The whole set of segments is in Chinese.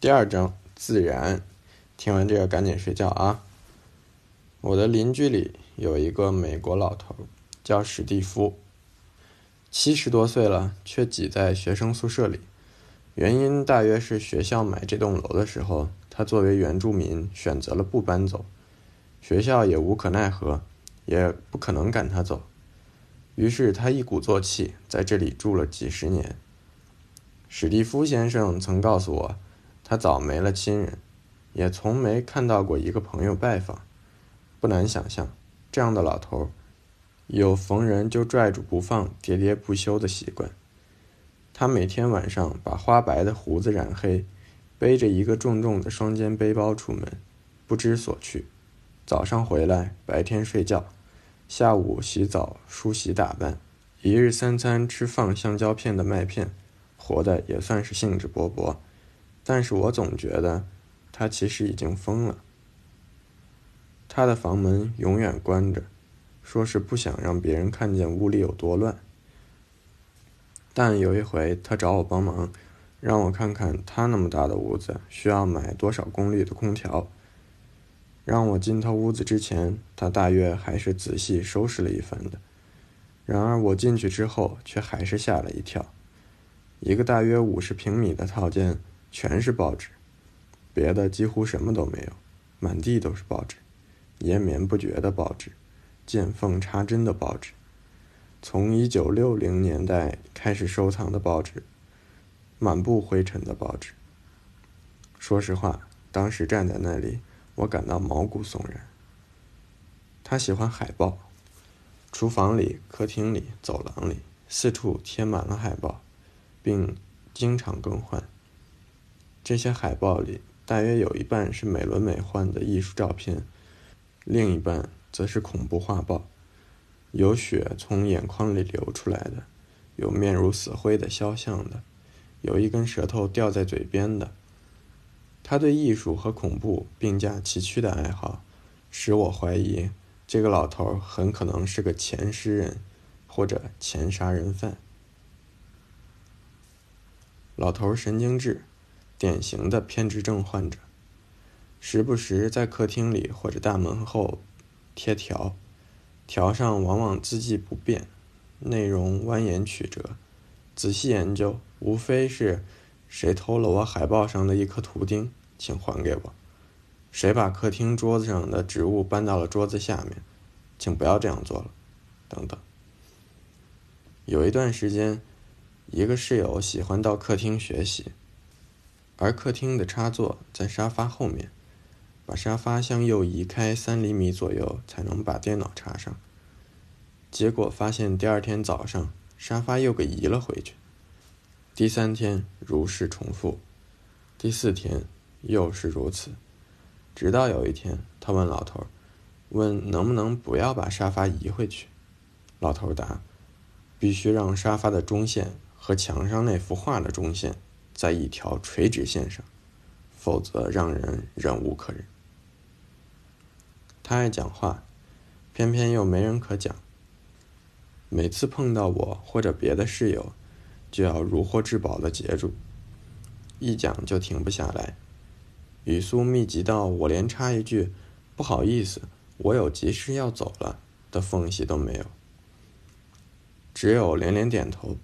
第二章自然，听完这个赶紧睡觉啊！我的邻居里有一个美国老头，叫史蒂夫，七十多岁了，却挤在学生宿舍里。原因大约是学校买这栋楼的时候，他作为原住民选择了不搬走，学校也无可奈何，也不可能赶他走。于是他一鼓作气在这里住了几十年。史蒂夫先生曾告诉我。他早没了亲人，也从没看到过一个朋友拜访。不难想象，这样的老头儿有逢人就拽住不放、喋喋不休的习惯。他每天晚上把花白的胡子染黑，背着一个重重的双肩背包出门，不知所去。早上回来，白天睡觉，下午洗澡、梳洗打扮，一日三餐吃放香蕉片的麦片，活的也算是兴致勃勃。但是我总觉得，他其实已经疯了。他的房门永远关着，说是不想让别人看见屋里有多乱。但有一回，他找我帮忙，让我看看他那么大的屋子需要买多少功率的空调。让我进他屋子之前，他大约还是仔细收拾了一番的。然而我进去之后，却还是吓了一跳。一个大约五十平米的套间。全是报纸，别的几乎什么都没有，满地都是报纸，延绵不绝的报纸，见缝插针的报纸，从一九六零年代开始收藏的报纸，满布灰尘的报纸。说实话，当时站在那里，我感到毛骨悚然。他喜欢海报，厨房里、客厅里、走廊里，四处贴满了海报，并经常更换。这些海报里，大约有一半是美轮美奂的艺术照片，另一半则是恐怖画报，有血从眼眶里流出来的，有面如死灰的肖像的，有一根舌头掉在嘴边的。他对艺术和恐怖并驾齐驱的爱好，使我怀疑这个老头很可能是个前诗人，或者前杀人犯。老头神经质。典型的偏执症患者，时不时在客厅里或者大门后贴条，条上往往字迹不变，内容蜿蜒曲折。仔细研究，无非是谁偷了我海报上的一颗图钉，请还给我；谁把客厅桌子上的植物搬到了桌子下面，请不要这样做了，等等。有一段时间，一个室友喜欢到客厅学习。而客厅的插座在沙发后面，把沙发向右移开三厘米左右才能把电脑插上。结果发现第二天早上沙发又给移了回去。第三天如是重复，第四天又是如此，直到有一天他问老头：“问能不能不要把沙发移回去？”老头答：“必须让沙发的中线和墙上那幅画的中线。”在一条垂直线上，否则让人忍无可忍。他爱讲话，偏偏又没人可讲。每次碰到我或者别的室友，就要如获至宝的截住，一讲就停不下来，语速密集到我连插一句“不好意思，我有急事要走了”的缝隙都没有，只有连连点头。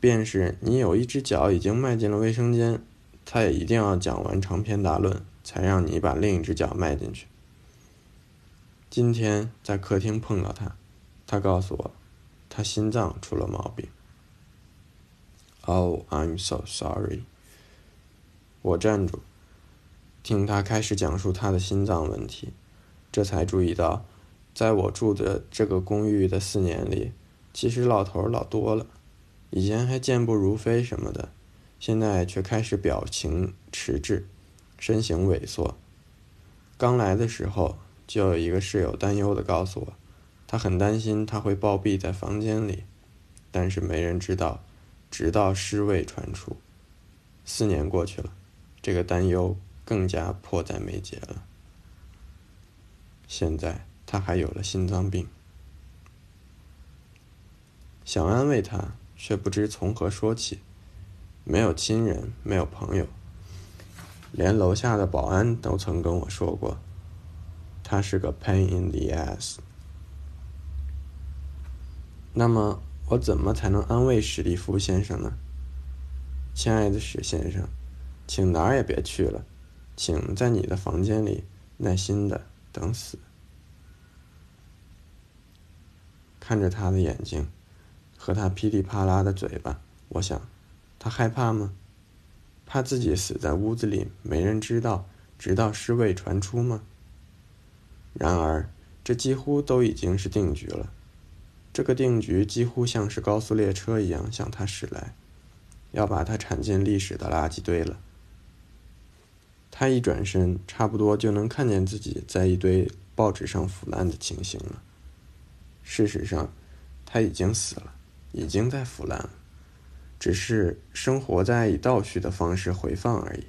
便是你有一只脚已经迈进了卫生间，他也一定要讲完长篇大论，才让你把另一只脚迈进去。今天在客厅碰到他，他告诉我，他心脏出了毛病。Oh, I'm so sorry。我站住，听他开始讲述他的心脏问题，这才注意到，在我住的这个公寓的四年里，其实老头老多了。以前还健步如飞什么的，现在却开始表情迟滞，身形萎缩。刚来的时候，就有一个室友担忧的告诉我，他很担心他会暴毙在房间里，但是没人知道，直到尸位传出。四年过去了，这个担忧更加迫在眉睫了。现在他还有了心脏病，想安慰他。却不知从何说起，没有亲人，没有朋友，连楼下的保安都曾跟我说过，他是个 pain in the ass。那么，我怎么才能安慰史蒂夫先生呢？亲爱的史先生，请哪儿也别去了，请在你的房间里耐心的等死。看着他的眼睛，和他噼里啪啦的嘴巴，我想，他害怕吗？怕自己死在屋子里，没人知道，直到尸位传出吗？然而，这几乎都已经是定局了。这个定局几乎像是高速列车一样向他驶来，要把他铲进历史的垃圾堆了。他一转身，差不多就能看见自己在一堆报纸上腐烂的情形了。事实上，他已经死了，已经在腐烂了。只是生活在以倒叙的方式回放而已，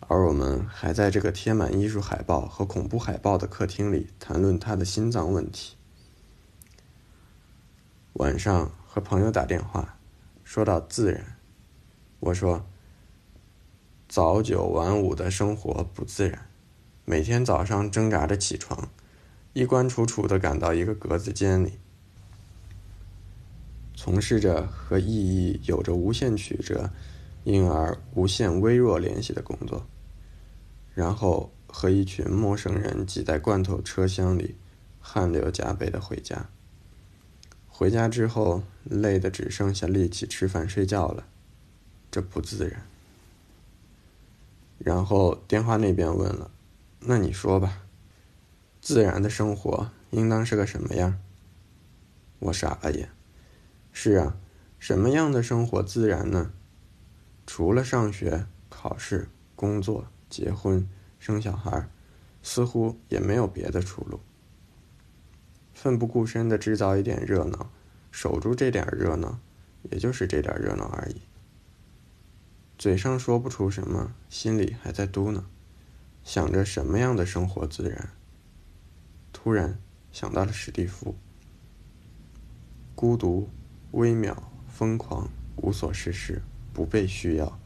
而我们还在这个贴满艺术海报和恐怖海报的客厅里谈论他的心脏问题。晚上和朋友打电话，说到自然，我说：“早九晚五的生活不自然，每天早上挣扎着起床，衣冠楚楚的赶到一个格子间里。”从事着和意义有着无限曲折，因而无限微弱联系的工作，然后和一群陌生人挤在罐头车厢里，汗流浃背的回家。回家之后，累得只剩下力气吃饭睡觉了，这不自然。然后电话那边问了：“那你说吧，自然的生活应当是个什么样？”我傻了眼。是啊，什么样的生活自然呢？除了上学、考试、工作、结婚、生小孩，似乎也没有别的出路。奋不顾身的制造一点热闹，守住这点热闹，也就是这点热闹而已。嘴上说不出什么，心里还在嘟囔，想着什么样的生活自然。突然想到了史蒂夫，孤独。微渺、疯狂、无所事事、不被需要。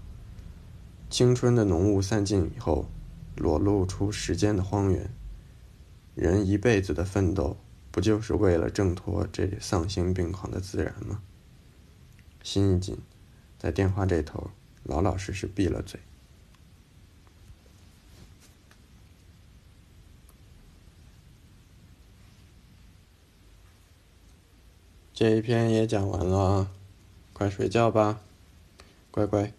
青春的浓雾散尽以后，裸露出时间的荒原。人一辈子的奋斗，不就是为了挣脱这丧心病狂的自然吗？心一紧，在电话这头老老实实闭了嘴。这一篇也讲完了啊，快睡觉吧，乖乖。